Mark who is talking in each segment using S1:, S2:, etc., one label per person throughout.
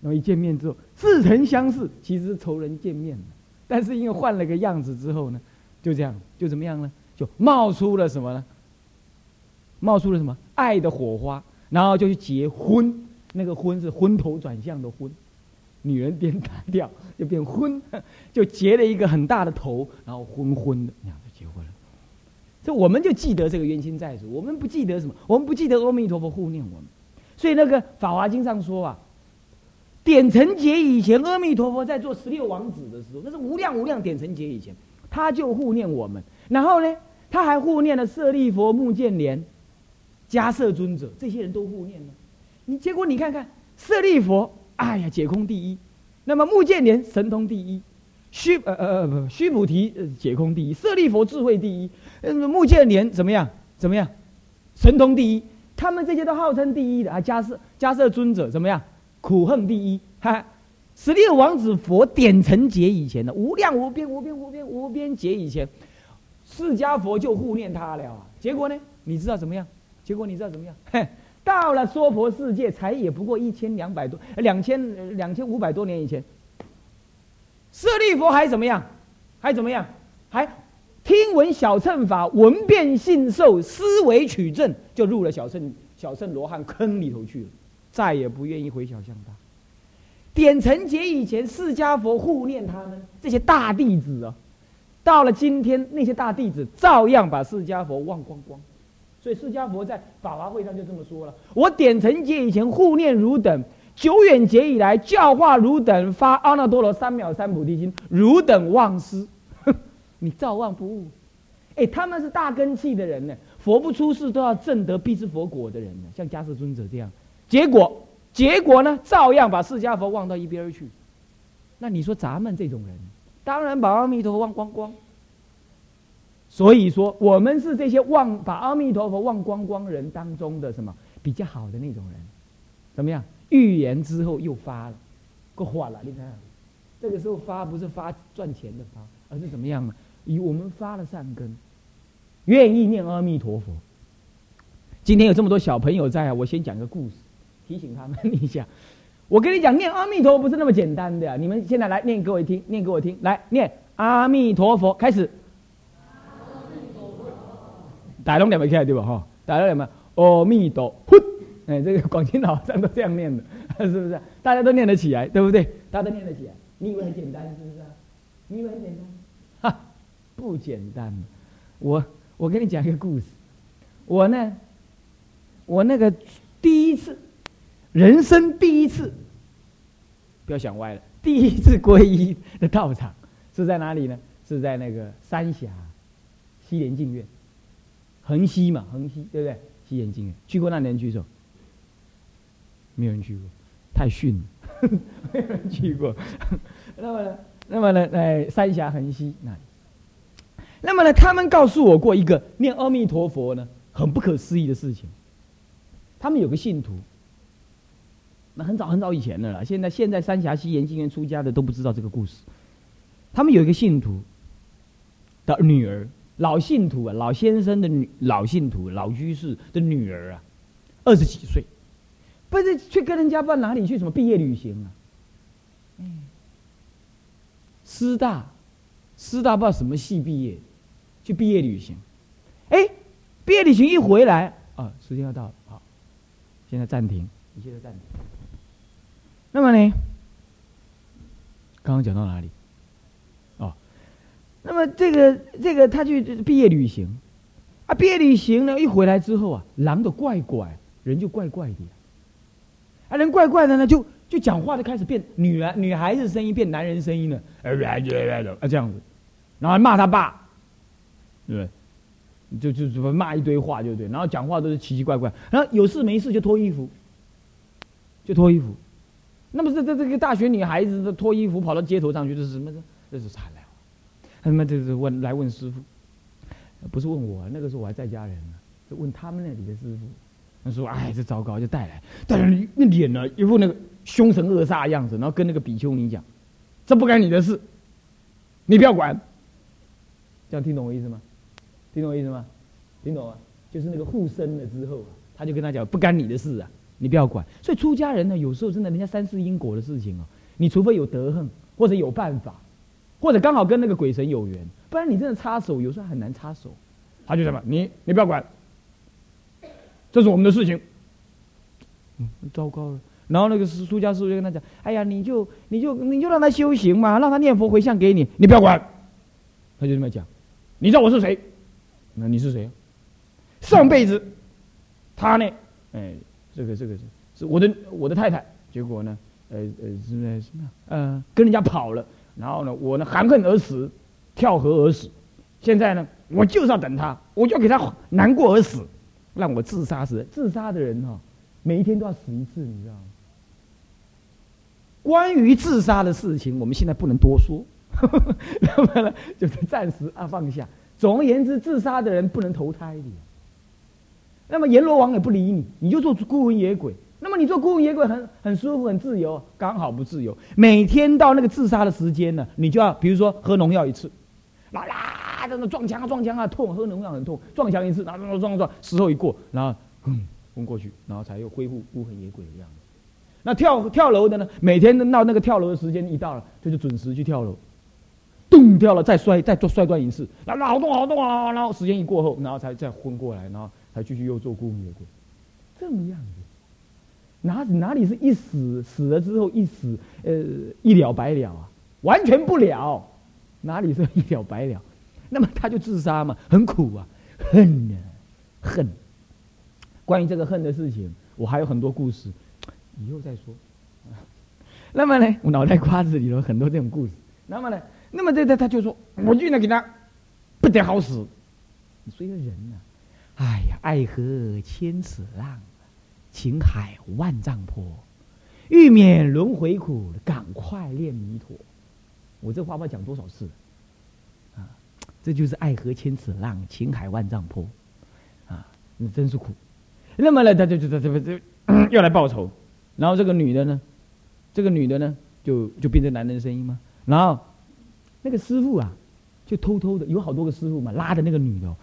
S1: 然后一见面之后，似曾相识，其实仇人见面。但是因为换了个样子之后呢，就这样，就怎么样呢？就冒出了什么呢？冒出了什么爱的火花，然后就去结婚。那个婚是昏头转向的婚，女人变大调就变婚，就结了一个很大的头，然后昏昏的，那样就结婚了。所以我们就记得这个冤亲债主，我们不记得什么？我们不记得阿弥陀佛护念我们。所以那个《法华经》上说啊，点成劫以前，阿弥陀佛在做十六王子的时候，那是无量无量点成劫以前，他就护念我们。然后呢，他还护念了舍利佛、目犍连、迦摄尊者，这些人都护念了。你结果你看看，舍利佛，哎呀，解空第一；那么目犍连神通第一，须呃呃呃不须菩提解空第一，舍利佛智慧第一，呃目犍连怎么样？怎么样？神通第一，他们这些都号称第一的啊。迦摄迦摄尊者怎么样？苦恨第一，哈！十六王子佛点成劫以前的无量无边无边无边无边劫以前，释迦佛就护念他了啊。结果呢？你知道怎么样？结果你知道怎么样？嘿。到了娑婆世界，才也不过一千两百多、两千两千五百多年以前。舍利佛还怎么样？还怎么样？还听闻小乘法，闻变信受，思维取证，就入了小乘小乘罗汉坑里头去了，再也不愿意回小向大。点成劫以前，释迦佛护念他们这些大弟子啊，到了今天，那些大弟子照样把释迦佛忘光光。所以释迦佛在法华会上就这么说了：“我点成劫以前护念汝等，久远劫以来教化汝等，发阿耨多罗三藐三菩提心，汝等忘失，你照忘不误。哎，他们是大根器的人呢，佛不出世都要证得必知佛果的人呢，像迦叶尊者这样，结果结果呢，照样把释迦佛忘到一边去。那你说咱们这种人，当然把阿弥陀佛忘光光。”所以说，我们是这些忘把阿弥陀佛忘光光人当中的什么比较好的那种人，怎么样？预言之后又发了，够化了。你看，这个时候发不是发赚钱的发，而是怎么样呢？以我们发了善根，愿意念阿弥陀佛。今天有这么多小朋友在啊，我先讲个故事，提醒他们一下。我跟你讲，念阿弥陀佛不是那么简单的呀。你们现在来念给我听，念给我听，来念阿弥陀佛，开始。大龙念不起来对吧？哈，大龙念嘛，阿弥陀佛，哎，这个广清老上都这样念的，是不是？大家都念得起来，对不对？大家都念得起来，你以为很简单，是不是？你以为很简单？哈，不简单。我我跟你讲一个故事，我呢，我那个第一次，人生第一次，不要想歪了，第一次皈依的道场是在哪里呢？是在那个三峡西莲净院。横溪嘛，横溪对不对？西莲净院去过那年举手，没有人去过，太逊了，没有人去过。那么呢，那么呢，在三峡横溪那里。那么呢，他们告诉我过一个念阿弥陀佛呢，很不可思议的事情。他们有个信徒，很早很早以前的了。现在现在三峡西岩净院出家的都不知道这个故事。他们有一个信徒的女儿。老信徒啊，老先生的女，老信徒，老居士的女儿啊，二十几岁，不是去跟人家办哪里去什么毕业旅行啊？嗯，师大，师大不知道什么系毕业，去毕业旅行，哎，毕业旅行一回来啊，时间要到了，好，现在暂停，你现在暂停。那么呢，刚刚讲到哪里？哦。那么这个这个他去毕业旅行，啊，毕业旅行呢，一回来之后啊，狼的怪怪，人就怪怪的，啊，人怪怪的呢，就就讲话就开始变女人女孩子声音变男人声音了，啊这样子，然后骂他爸，对不对？就就怎么骂一堆话就对，然后讲话都是奇奇怪怪，然后有事没事就脱衣服，就脱衣服，那么这这这个大学女孩子脱衣服跑到街头上去，这是什么？这是啥来。他们这是问来问师傅，不是问我，那个时候我还在家人呢，就问他们那里的师傅。他说：“哎，这糟糕，就带来，带来那脸呢，一副那个凶神恶煞的样子，然后跟那个比丘尼讲，这不干你的事，你不要管。这样听懂我意思吗？听懂我意思吗？听懂啊？就是那个护身了之后，他就跟他讲，不干你的事啊，你不要管。所以出家人呢，有时候真的，人家三世因果的事情哦，你除非有德行，或者有办法，或者刚好跟那个鬼神有缘，不然你真的插手，有时候很难插手。他就什么，你你不要管，这是我们的事情。嗯，糟糕了。然后那个出出家师傅就跟他讲：“哎呀，你就你就你就让他修行嘛，让他念佛回向给你，你不要管。”他就这么讲：“你知道我是谁？那你是谁？上辈子他呢？哎，这个这个是我的我的太太。结果呢，呃呃什么什么？呃，跟人家跑了。然后呢，我呢含恨而死，跳河而死。现在呢，我就是要等他，我就要给他难过而死，让我自杀死。自杀的人哈，每一天都要死一次，你知道吗？”关于自杀的事情，我们现在不能多说，那么呢，就是暂时啊放下。总而言之，自杀的人不能投胎的。那么阎罗王也不理你，你就做孤魂野鬼。那么你做孤魂野鬼很很舒服很自由，刚好不自由。每天到那个自杀的时间呢，你就要比如说喝农药一次，啦啦在那撞墙啊撞墙啊痛，喝农药很痛，撞墙一次，然后撞撞撞，时候一过，然后嗯昏过去，然后才又恢复孤魂野鬼的样子。那跳跳楼的呢？每天到那个跳楼的时间一到了，就就准时去跳楼，咚掉了，再摔，再做摔断一次，然后好痛好痛啊！然后时间一过后，然后才再昏过来，然后继续又做孤魂野鬼，这么样子，哪哪里是一死死了之后一死呃一了百了啊？完全不了，哪里是一了百了？那么他就自杀嘛，很苦啊，恨啊恨。关于这个恨的事情，我还有很多故事。以后再说。那么呢，我脑袋瓜子里头很多这种故事。那么呢，那么这这他就说，我就能给他不得好死。所以人呢，哎呀，爱河千尺浪，情海万丈坡。欲免轮回苦，赶快练弥陀。我这话不知道讲多少次啊！这就是爱河千尺浪，情海万丈坡啊！你真是苦。那么呢，他就就就就要来报仇。然后这个女的呢，这个女的呢，就就变成男人的声音嘛。然后那个师傅啊，就偷偷的有好多个师傅嘛，拉着那个女的，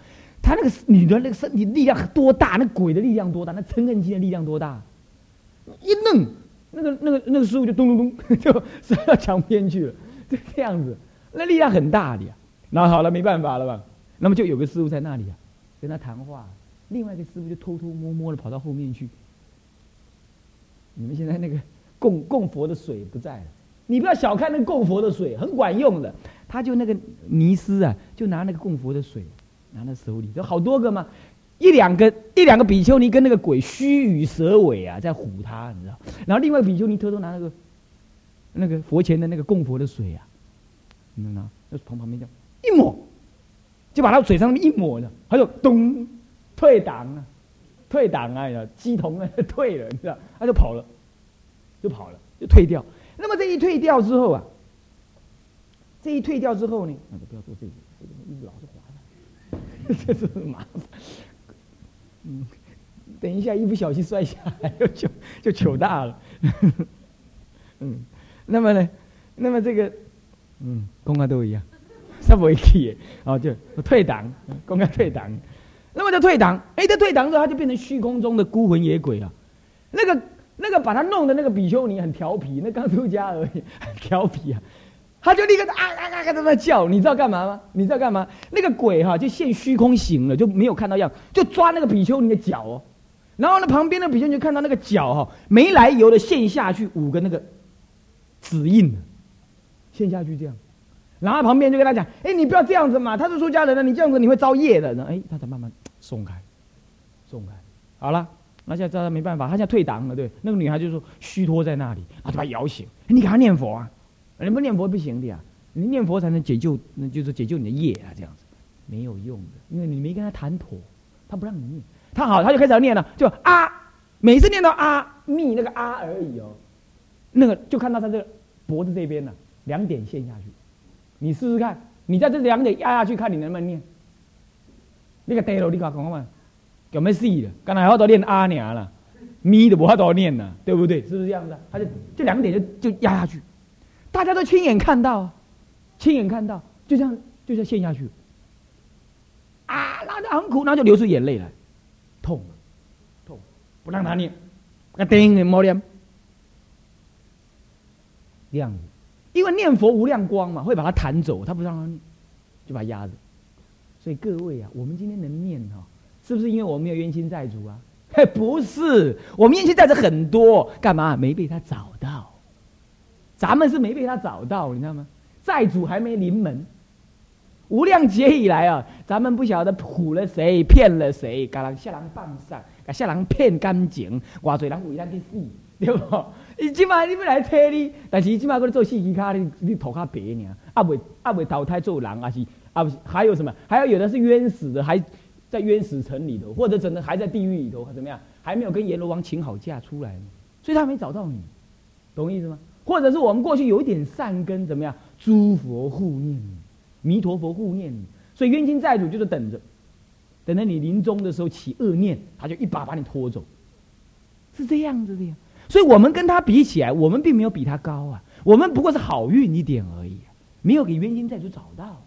S1: 他那个女的那个身体力量多大？那鬼的力量多大？那嗔恨心的力量多大？一弄，那个那个那个师傅就咚咚咚 就摔到墙边去了，就 这样子，那力量很大的呀。那好了，没办法了吧？那么就有个师傅在那里啊，跟他谈话。另外一个师傅就偷偷摸摸的跑到后面去。你们现在那个供供佛的水不在了，你不要小看那供佛的水，很管用的。他就那个尼斯啊，就拿那个供佛的水，拿在手里，有好多个嘛，一两个一两个比丘尼跟那个鬼虚与蛇尾啊，在唬他，你知道？然后另外比丘尼偷偷拿那个那个佛前的那个供佛的水啊，你知道吗？就从旁边这样一抹，就把他嘴上一抹的，他就咚退档了。退档啊！呀，鸡同啊，退了，你知道？他就跑了，就跑了，就退掉。那么这一退掉之后啊，这一退掉之后呢，那就不要做这个，这是麻烦。嗯，等一下一不小心摔下来，就就糗大了。嗯，那么呢，那么这个，嗯，公开都一样，什么意思？哦，就退党，公开退党。那么就退党，哎，他退党之后，他就变成虚空中的孤魂野鬼啊。那个那个把他弄的那个比丘尼很调皮，那刚出家而已，很调皮啊。他就立刻啊啊啊啊在那叫，你知道干嘛吗？你知道干嘛？那个鬼哈就现虚空形了，就没有看到样，就抓那个比丘尼的脚哦。然后呢，旁边的比丘尼看到那个脚哈没来由的陷下去五个那个指印，陷下去这样。然后旁边就跟他讲：“哎，你不要这样子嘛，他是出家人了，你这样子你会遭业的。”然后哎，他才慢慢松开，松开。好了，那现在他没办法，他现在退档了。对，那个女孩就说虚脱在那里，他就把他摇醒。你给他念佛啊，你不念佛不行的呀，你念佛才能解救，那就是解救你的业啊。这样子没有用的，因为你没跟他谈妥，他不让你念。他好，他就开始要念了，就啊，每次念到啊密那个啊而已哦，那个就看到他这个脖子这边呢，两点陷下去。你试试看，你在这两点压下去，看你能不能念。那个呆了，你讲讲嘛，有没有事的？刚才好多念阿娘了，咪的不好多念呢，对不对？是不是这样子？他就这两点就就压下去，大家都亲眼看到，亲眼看到，就这样就这样陷下去。啊，那就很苦，那就流出眼泪来，痛，痛，不让他念，那叮的莫念，亮，因为念佛无量光嘛，会把它弹走，他不让他念，就把压着。所以各位啊，我们今天能念哈，是不是因为我们有冤亲债主啊？嘿，不是，我们冤亲债主很多，干嘛没被他找到？咱们是没被他找到，你知道吗？债主还没临门。无量劫以来啊，咱们不晓得唬了谁，骗了谁，把人下人放上，把下人骗干净，偌侪人为咱去死，对不？伊即摆你要来替你，但是伊即摆搁做四级卡，你你头壳白呢，啊未啊未投胎做人，还是啊还有什么？还有有的是冤死的，还在冤死城里头，或者真的还在地狱里头，怎么样？还没有跟阎罗王请好假出来，所以他没找到你，懂意思吗？或者是我们过去有一点善根，怎么样？诸佛护念。弥陀佛护念你，所以冤亲债主就是等着，等着你临终的时候起恶念，他就一把把你拖走，是这样子的呀。所以我们跟他比起来，我们并没有比他高啊，我们不过是好运一点而已，没有给冤亲债主找到。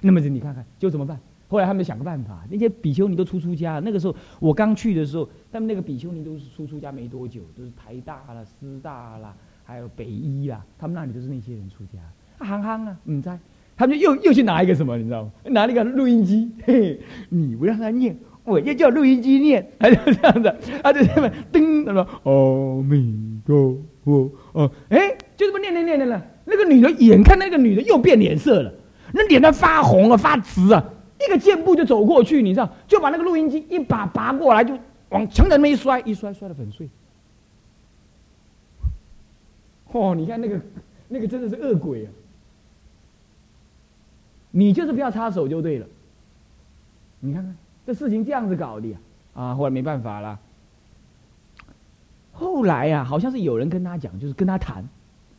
S1: 那么你看看，就怎么办？后来他们想个办法，那些比丘尼都出出家。那个时候我刚去的时候，他们那个比丘尼都是出出家没多久，都是台大了、师大了，还有北医啦，他们那里都是那些人出家。行行啊，唔知。他们就又又去拿一个什么，你知道吗？拿了一个录音机，嘿，你不让他念，我就叫录音机念，他 就这样子，他就这么叮，他说阿弥陀佛，哦，哎，就这么念念念念了。那个女的眼看那个女的又变脸色了，那脸都发红啊，发紫啊，一个箭步就走过去，你知道，就把那个录音机一把拔过来，就往墙上那一摔，一摔摔得粉碎。哦，你看那个那个真的是恶鬼啊！你就是不要插手就对了。你看看这事情这样子搞的，啊，后来没办法了。后来呀，好像是有人跟他讲，就是跟他谈，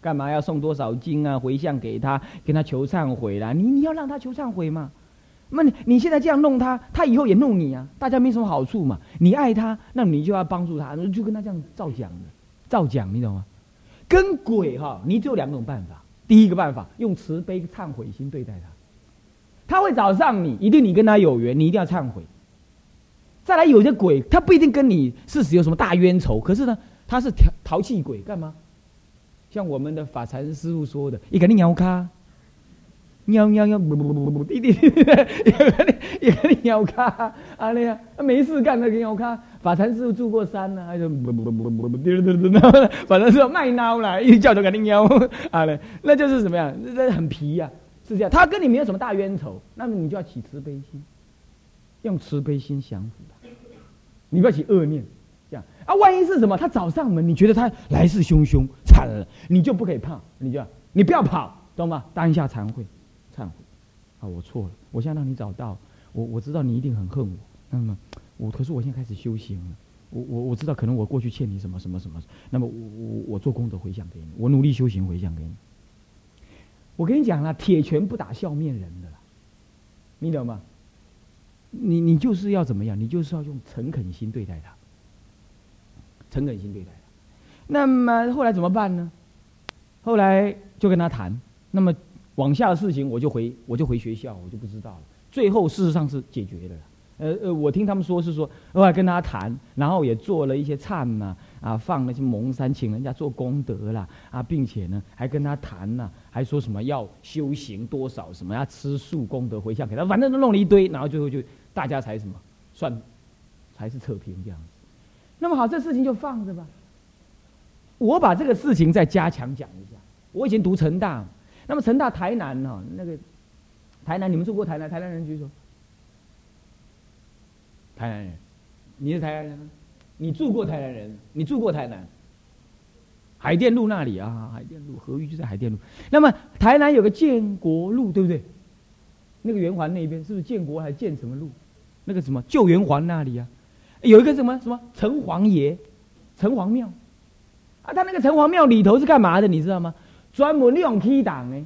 S1: 干嘛要送多少金啊，回向给他，跟他求忏悔啦。你你要让他求忏悔嘛？那你你现在这样弄他，他以后也弄你啊，大家没什么好处嘛。你爱他，那你就要帮助他，就跟他这样照讲的，照讲，你懂吗？跟鬼哈，你只有两种办法。第一个办法，用慈悲忏悔心对待他。他会找上你，一定你跟他有缘，你一定要忏悔。再来，有些鬼他不一定跟你事实有什么大冤仇，可是呢，他是淘淘气鬼，干嘛？像我们的法禅师傅说的，一个你鸟咖，喵喵喵，不不不不不，弟弟，一个你一个你鸟咖，啊那样没事干那个鸟咖。法禅师傅住过山呢，他就不不不不不不，反正是卖孬了，一叫就给你喵，啊嘞，那就是怎么样？那很皮呀。是这样，他跟你没有什么大冤仇，那么你就要起慈悲心，用慈悲心降服他，你不要起恶念，这样啊，万一是什么，他找上门，你觉得他来势汹汹，惨了，你就不可以怕，你就你不要跑，懂吗？当下惭愧，忏悔，啊，我错了，我现在让你找到，我我知道你一定很恨我，那么我可是我现在开始修行了，我我我知道可能我过去欠你什么什么什么，那么我我我做功德回向给你，我努力修行回向给你。我跟你讲了，铁拳不打笑面人的啦，你懂吗？你你就是要怎么样？你就是要用诚恳心对待他，诚恳心对待他。那么后来怎么办呢？后来就跟他谈。那么往下的事情，我就回我就回学校，我就不知道了。最后事实上是解决了。呃呃，我听他们说是说，后来跟他谈，然后也做了一些忏呐，啊，放那些蒙山，请人家做功德啦，啊，并且呢，还跟他谈呐，还说什么要修行多少，什么要吃素功德回向给他，反正都弄了一堆，然后最后就大家才什么算，才是测评这样子。那么好，这事情就放着吧。我把这个事情再加强讲一下。我以前读成大，那么成大台南哈，那个台南，你们住过台南？台南人举手。台南人，你是台南人吗？你住过台南人？你住过台南？海淀路那里啊，海淀路河域就在海淀路。那么台南有个建国路，对不对？那个圆环那边是不是建国还建什么路？那个什么旧圆环那里啊，有一个什么什么城隍爷，城隍庙啊。他那个城隍庙里头是干嘛的？你知道吗？专门利用 K 档哎，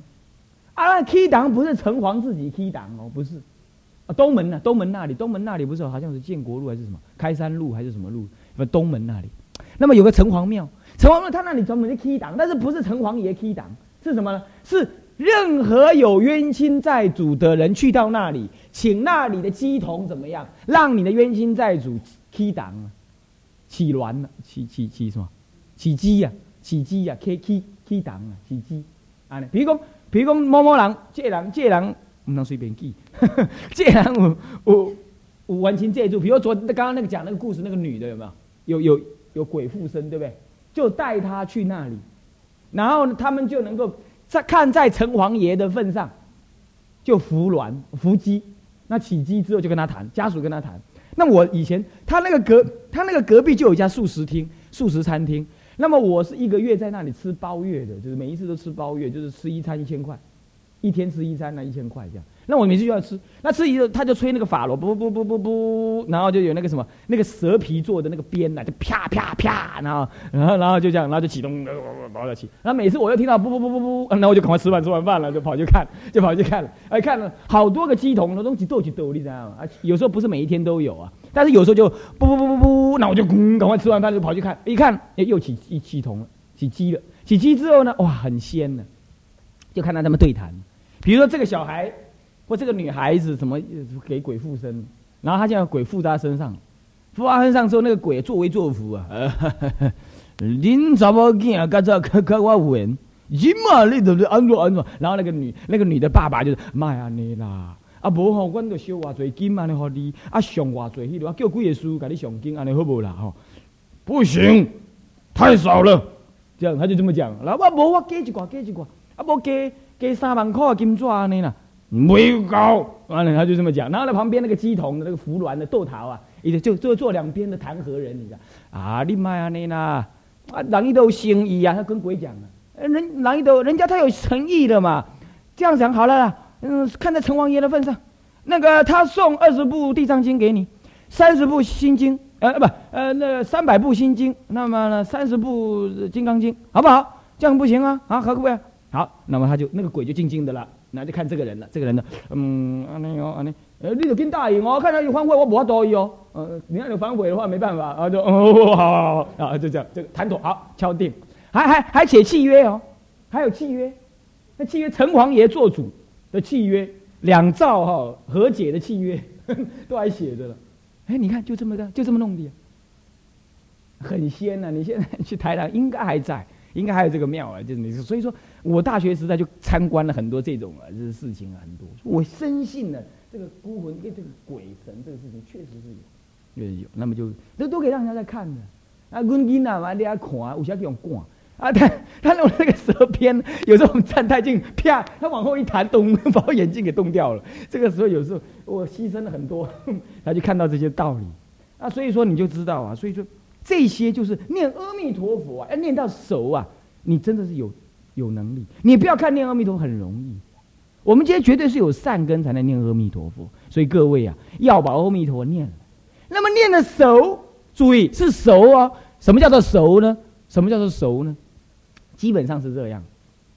S1: 啊那，K 档不是城隍自己 K 档哦，不是。啊东门呢？东门那里，东门那里不是好像是建国路还是什么开山路还是什么路？不，东门那里。那么有个城隍庙，城隍庙他那里专门是 K 档，但是不是城隍爷 K 档，是什么呢？是任何有冤亲债主的人去到那里，请那里的鸡童怎么样，让你的冤亲债主 K 档啊，起卵了，起起起什么？起鸡呀，起鸡呀，起起起档啊，起鸡。啊，比如讲，比如讲某某人，这人这人不能随便记，这人有有有完全借助。比如昨刚刚那个讲那个故事，那个女的有没有？有有有鬼附身，对不对？就带他去那里，然后他们就能够在看在城隍爷的份上，就服卵服鸡。那起鸡之后就跟他谈，家属跟他谈。那我以前他那个隔他那个隔壁就有一家素食厅、素食餐厅。那么我是一个月在那里吃包月的，就是每一次都吃包月，就是吃一餐一千块，一天吃一餐那一千块这样。那我每次就要吃，那吃一个他就吹那个法螺，不不不不不，然后就有那个什么那个蛇皮做的那个鞭呐，就啪啪啪，然后然后然后就这样，然后就启动，跑了起。然后每次我又听到不不不不不，然后我就赶快吃完吃完饭了，就跑去看，就跑去看了，哎看了好多个鸡桶，那东西斗起斗，你知道吗？啊，有时候不是每一天都有啊，但是有时候就不不不不不，那我就赶快吃完饭就跑去看，一看哎又起一鸡桶了，起鸡了，起鸡之后呢，哇很鲜呢，就看到他们对谈，比如说这个小孩。或这个女孩子什么给鬼附身？然后他现在鬼附在他身上，附在他身上之后，那个鬼作威作福啊！恁查某囝甲这可可我有缘，你嘛你都是安怎安怎？然后那个女那个女的爸爸就是妈呀你啦！啊无吼，阮就烧偌侪金安尼互你，啊上偌济迄落，叫几个书甲你上金安尼好无啦吼？不行，太少了。这样他就这么讲，那我无我加一寡加一寡，啊无加加三万块金纸安尼啦。没够，完了他就这么讲，然后呢旁边那个鸡童的那个服鸾的豆桃啊，伊就就坐两边的弹劾人，你知啊？你妈安尼啦，啊人一都有心意啊，他跟鬼讲啊，人人一都人家他有诚意的嘛，这样讲好了啦，嗯，看在城隍爷的份上，那个他送二十部地藏经给你，三十部心经，呃不呃那三百部心经，那么呢三十部金刚经，好不好？这样不行啊，啊可不可以？好，那么他就那个鬼就静静的了。那就看这个人了，这个人呢，嗯，安尼哦，安尼，呃，你就跟答应哦，看他有反悔，我不法多意哦，呃，你要有反悔的话，没办法，啊，就 哦，好好好，啊，就这样，这个谈妥，好，敲定，还还还写契约哦，还有契约，那契约城隍爷做主的契约，两兆哈和解的契约 都还写着了，哎，你看就这么的，就这么弄的，很仙呐，你现在去台南应该还在。应该还有这个庙啊，就是你，所以说我大学时代就参观了很多这种啊，这事情，很多。我深信呢，这个孤魂跟这个鬼神这个事情确实是有，有有。那么就这都可以让人家在看的。啊，阮囡仔嘛，你爱看，有啥用赶啊？他他用那个蛇鞭，有时候我们站太近，啪，他往后一弹，咚，把我眼镜给冻掉了。这个时候有时候我牺牲了很多，他就看到这些道理。啊，所以说你就知道啊，所以说。这些就是念阿弥陀佛啊，要念到熟啊，你真的是有有能力。你不要看念阿弥陀佛很容易，我们今天绝对是有善根才能念阿弥陀佛。所以各位啊，要把阿弥陀佛念了。那么念的熟，注意是熟哦。什么叫做熟呢？什么叫做熟呢？基本上是这样，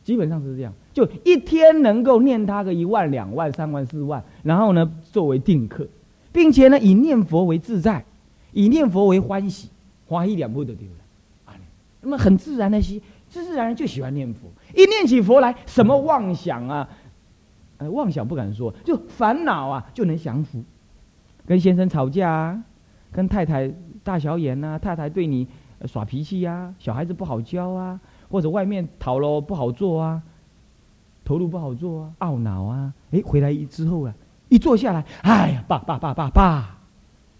S1: 基本上是这样，就一天能够念他个一万、两万、三万、四万，然后呢作为定课，并且呢以念佛为自在，以念佛为欢喜。花一两步都丢了，啊，那么很自然的喜，自自然然就喜欢念佛。一念起佛来，什么妄想啊，呃，妄想不敢说，就烦恼啊就能降服。跟先生吵架啊，跟太太大小眼呐，太太对你耍脾气呀，小孩子不好教啊，或者外面讨喽不好做啊，投入不好做啊，懊恼啊，哎，回来之后啊，一坐下来，哎呀，爸爸爸爸爸，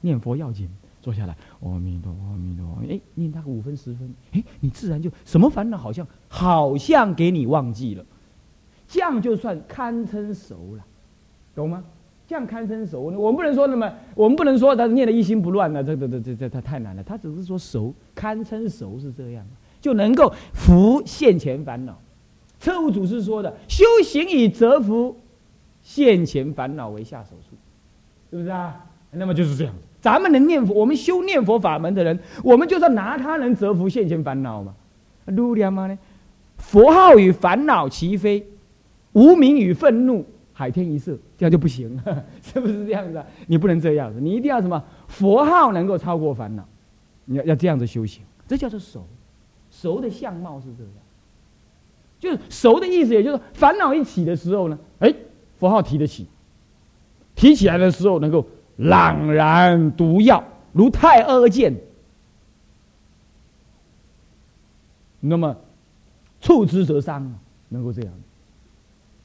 S1: 念佛要紧。坐下来，阿弥陀佛，阿弥陀佛，哎，念他个五分十分，哎，你自然就什么烦恼好像好像给你忘记了，这样就算堪称熟了，懂吗？这样堪称熟，我们不能说那么，我们不能说他念的一心不乱呢，这这这这这太难了，他只是说熟，堪称熟是这样，就能够服现前烦恼。车务祖师说的，修行以折服现前烦恼为下手术，是不是啊？那么就是这样。咱们能念佛，我们修念佛法门的人，我们就是拿它能折服现前烦恼嘛？如了吗？呢？佛号与烦恼齐飞，无名与愤怒海天一色，这样就不行，是不是这样子？你不能这样子，你一定要什么？佛号能够超过烦恼，你要要这样子修行，这叫做守。熟的相貌是这样，就是熟的意思，也就是烦恼一起的时候呢，哎，佛号提得起，提起来的时候能够。朗然毒药，如太阿剑，那么触之则伤，能够这样。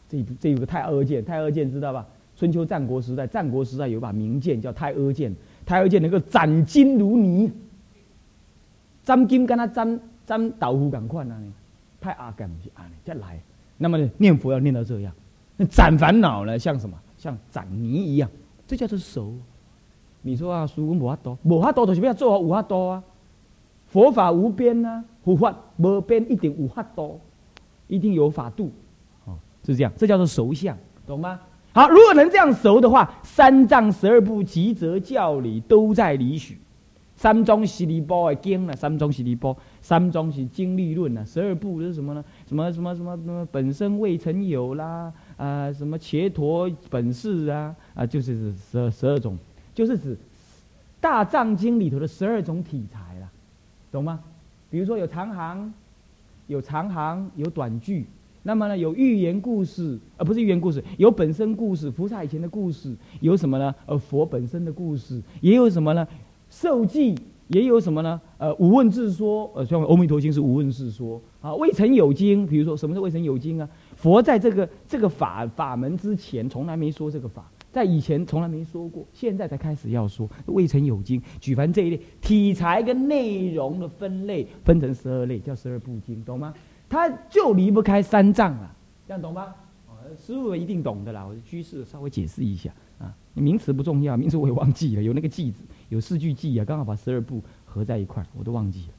S1: 这这有个太阿剑，太阿剑知道吧？春秋战国时代，战国时代有把名剑叫太阿剑，太阿剑能够斩金如泥，斩金跟他斩斩豆腐赶快呢，太阿干不是啊，再来。那么，念佛要念到这样，那斩烦恼呢，像什么？像斩泥一样，这叫做熟。你说啊，书无法多，无法多就是要做好无法多啊。佛法无边呐，佛法无边一定无法多，一定有法度。哦，是这样，这叫做熟相，懂吗？好，如果能这样熟的话，三藏十二部集则教理都在理许。三宗十二波的经呢，三宗十二波，三宗是经历论啊，十二部是什么呢？什么什么什么什么本身未曾有啦，啊，什么伽陀本事啊，啊，就是十二十二种，就是指大藏经里头的十二种体裁啦，懂吗？比如说有长行，有长行，有短句，那么呢，有寓言故事，呃，不是寓言故事，有本身故事，菩萨以前的故事，有什么呢？呃，佛本身的故事，也有什么呢？受记也有什么呢？呃，无问自说，呃，像《阿弥陀经》是无问自说啊。未曾有经，比如说什么是未曾有经啊？佛在这个这个法法门之前，从来没说这个法，在以前从来没说过，现在才开始要说。未曾有经，举凡这一类体裁跟内容的分类，分成十二类，叫十二部经，懂吗？它就离不开三藏了，这样懂吗？师傅一定懂的啦，我的居士稍微解释一下啊。名词不重要，名词我也忘记了，有那个记字。有四句记啊，刚好把十二部合在一块我都忘记了。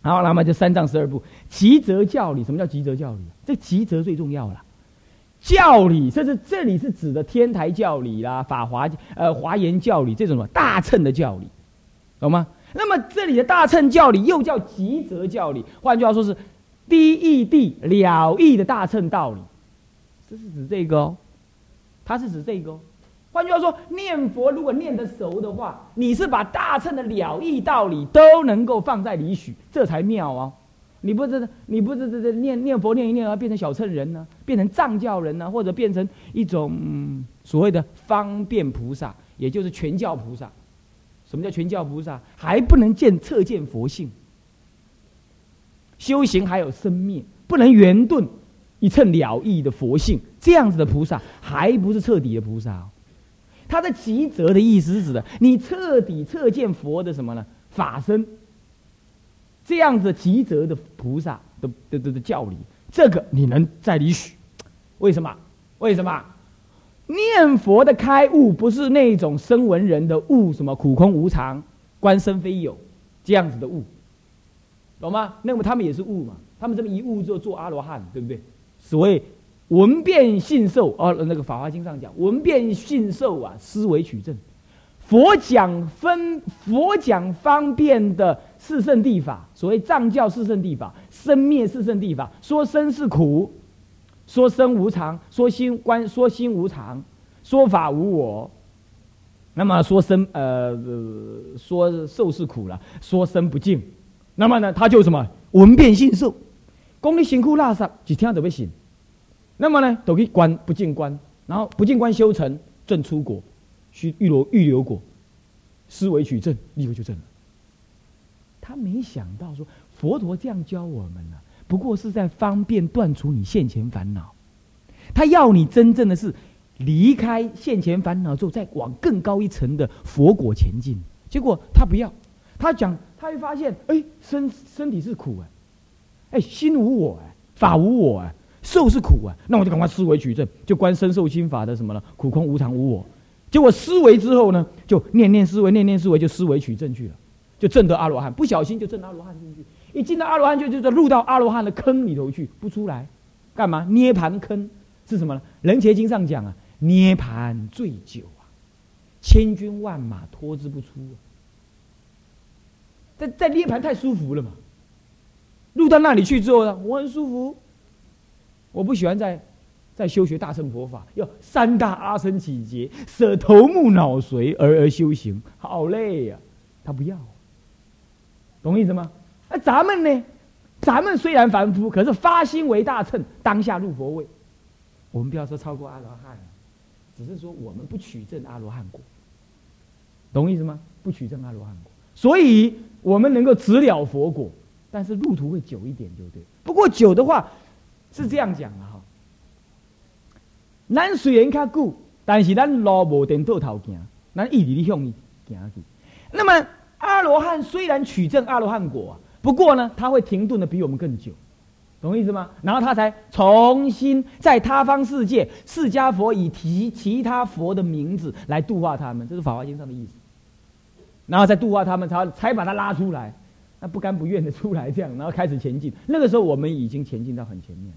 S1: 好，那么就三藏十二部，吉则教理。什么叫吉则教理？这吉则最重要了。教理，这是这里是指的天台教理啦，法华呃华严教理这种大乘的教理，懂吗？那么这里的大乘教理又叫吉则教理，换句话说是低义地了义的大乘道理，这是指这个哦，它是指这个。换句话说，念佛如果念得熟的话，你是把大乘的了义道理都能够放在里许，这才妙啊！你不是你不是这这念念佛念一念而变成小乘人呢？变成藏教人呢？或者变成一种所谓的方便菩萨，也就是全教菩萨。什么叫全教菩萨？还不能见测见佛性，修行还有生灭，不能圆顿一乘了义的佛性。这样子的菩萨，还不是彻底的菩萨。他的极则的意思是指的你彻底彻见佛的什么呢？法身，这样子极则的菩萨的的的的教理，这个你能在里许？为什么？为什么？念佛的开悟不是那种声闻人的悟，什么苦空无常、观身非有这样子的悟，懂吗？那么他们也是悟嘛？他们这么一悟就做阿罗汉，对不对？所谓。闻变信受，哦，那个《法华经》上讲，闻变信受啊，思维取证。佛讲分，佛讲方便的四圣谛法，所谓藏教四圣谛法，生灭四圣谛法，说生是苦，说生无常，说心观，说心无常，说法无我。那么说生，呃，说受是苦了，说生不净。那么呢，他就什么闻变信受，功力辛苦拉萨，几天都不行。那么呢，都可以观不净观，然后不净观修成正出果，须预罗预留果，思维取证，立刻就证了。他没想到说佛陀这样教我们呢，不过是在方便断除你现前烦恼。他要你真正的是离开现前烦恼之后，再往更高一层的佛果前进。结果他不要，他讲他会发现，哎，身身体是苦哎，哎，心无我哎，法无我哎。受是苦啊，那我就赶快思维取证，就观身受心法的什么了？苦空无常无我。结果思维之后呢，就念念思维，念念思维就思维取证去了，就证得阿罗汉。不小心就证阿罗汉进去，一进到阿罗汉就就就入到阿罗汉的坑里头去，不出来，干嘛？涅盘坑是什么呢？人劫经上讲啊，涅盘最久啊，千军万马脱之不出。啊在在涅盘太舒服了嘛，入到那里去之后呢，我很舒服。我不喜欢在，在修学大乘佛法，要三大阿僧祇劫，舍头目脑髓而而修行，好累呀！他不要，懂意思吗？那咱们呢？咱们虽然凡夫，可是发心为大乘，当下入佛位。我们不要说超过阿罗汉，只是说我们不取证阿罗汉果，懂意思吗？不取证阿罗汉果，所以我们能够直了佛果。但是路途会久一点，就对。不过久的话是这样讲的哈。咱虽然较久，但是咱路无颠倒头行，咱一直向伊行去。那么阿罗汉虽然取证阿罗汉果，不过呢，他会停顿的比我们更久，懂意思吗？然后他才重新在他方世界，释迦佛以提其他佛的名字来度化他们，这是《法华经》上的意思。然后再度化他们，才才把他拉出来，那不甘不愿的出来，这样，然后开始前进。那个时候我们已经前进到很前面，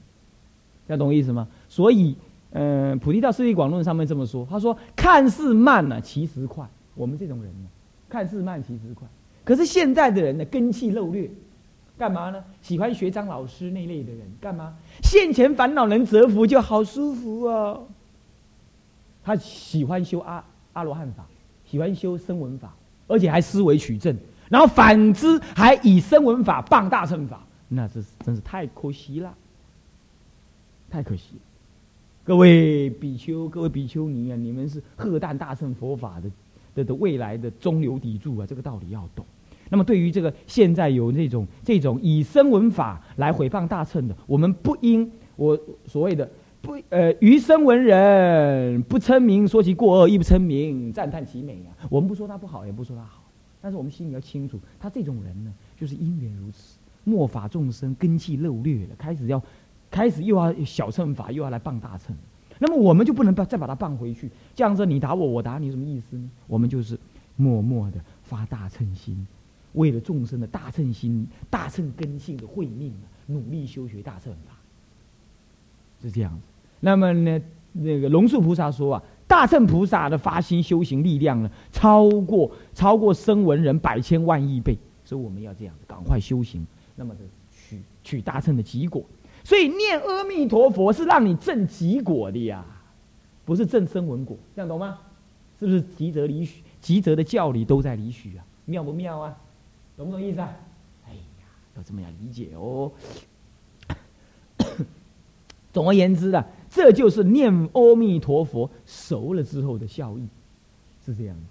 S1: 要懂我意思吗？所以，嗯，《菩提道世界广论》上面这么说，他说：“看似慢呢，其实快。”我们这种人呢，看似慢，其实快。可是现在的人呢，根气漏劣，干嘛呢？喜欢学张老师那类的人，干嘛？现前烦恼能折服，就好舒服哦。他喜欢修阿阿罗汉法，喜欢修声闻法。而且还思维取证，然后反之还以声闻法傍大乘法，那这是真是太可惜了，太可惜了。各位比丘、各位比丘尼啊，你们是荷担大乘佛法的的的未来的中流砥柱啊，这个道理要懂。那么对于这个现在有那种这种以声闻法来毁谤大乘的，我们不应我所谓的不呃于声闻人不称名说其过恶，亦不称名赞叹其美啊。我们不说他不好，也不说他好，但是我们心里要清楚，他这种人呢，就是因缘如此，末法众生根气漏劣了，开始要，开始又要小乘法，又要来傍大乘，那么我们就不能把再把他傍回去，这样子你打我，我打你，什么意思呢？我们就是默默的发大乘心，为了众生的大乘心、大乘根性的慧命努力修学大乘法，是这样子。那么呢，那个龙树菩萨说啊。大乘菩萨的发心修行力量呢，超过超过声闻人百千万亿倍，所以我们要这样赶快修行，那么的取取大乘的极果。所以念阿弥陀佛是让你证极果的呀，不是证声闻果，这样懂吗？是不是吉则离许？吉则的教理都在离许啊，妙不妙啊？懂不懂意思啊？哎呀，要这么样理解哦。总而言之啊。这就是念阿弥陀佛熟了之后的效益，是这样的，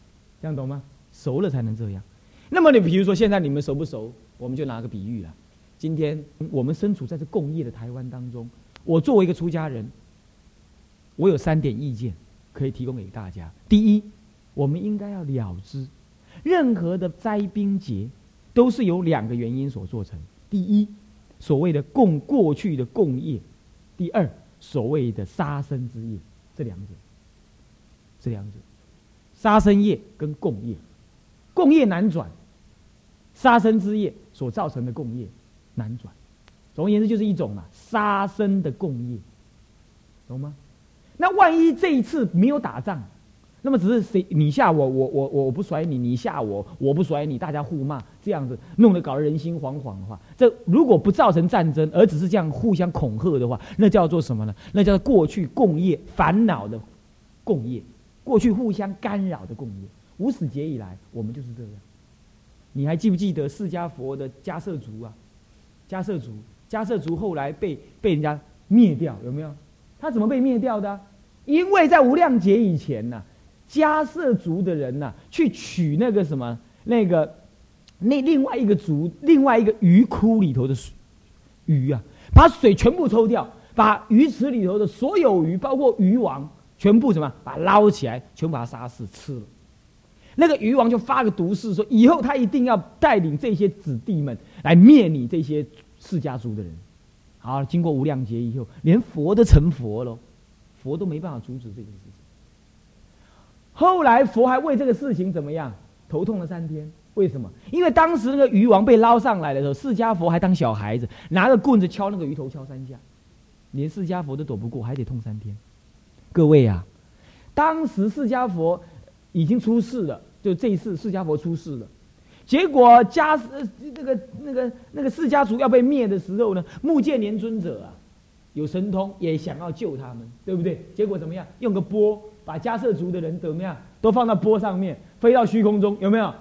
S1: 这样懂吗？熟了才能这样。那么你比如说现在你们熟不熟？我们就拿个比喻了。今天我们身处在这共业的台湾当中，我作为一个出家人，我有三点意见可以提供给大家。第一，我们应该要了知，任何的灾兵劫都是由两个原因所做成。第一，所谓的共过去的共业；第二。所谓的杀生之业，这两者，这两者，杀生业跟共业，共业难转，杀生之业所造成的共业难转。总而言之，就是一种嘛杀生的共业，懂吗？那万一这一次没有打仗？那么只是谁你吓我，我我我不甩你，你吓我，我不甩你，大家互骂，这样子弄得搞得人心惶惶的话，这如果不造成战争，而只是这样互相恐吓的话，那叫做什么呢？那叫做过去共业烦恼的共业，过去互相干扰的共业。无始劫以来，我们就是这样。你还记不记得释迦佛的迦摄族啊？迦摄族，迦摄族后来被被人家灭掉，有没有？他怎么被灭掉的？因为在无量劫以前呢。迦摄族的人呐，去取那个什么，那个那另外一个族，另外一个鱼窟里头的水鱼啊，把水全部抽掉，把鱼池里头的所有鱼，包括鱼王，全部什么，把捞起来，全部把它杀死吃了。那个鱼王就发个毒誓，说以后他一定要带领这些子弟们来灭你这些世家族的人。好，经过无量劫以后，连佛都成佛了，佛都没办法阻止这件事情。后来佛还为这个事情怎么样头痛了三天？为什么？因为当时那个鱼王被捞上来的时候，释迦佛还当小孩子，拿着棍子敲那个鱼头敲三下，连释迦佛都躲不过，还得痛三天。各位啊，当时释迦佛已经出世了，就这一次释迦佛出世了，结果迦那个那个那个释迦族要被灭的时候呢，目犍连尊者啊，有神通，也想要救他们，对不对？结果怎么样？用个钵。把迦摄族的人怎么样？都放到波上面，飞到虚空中，有没有？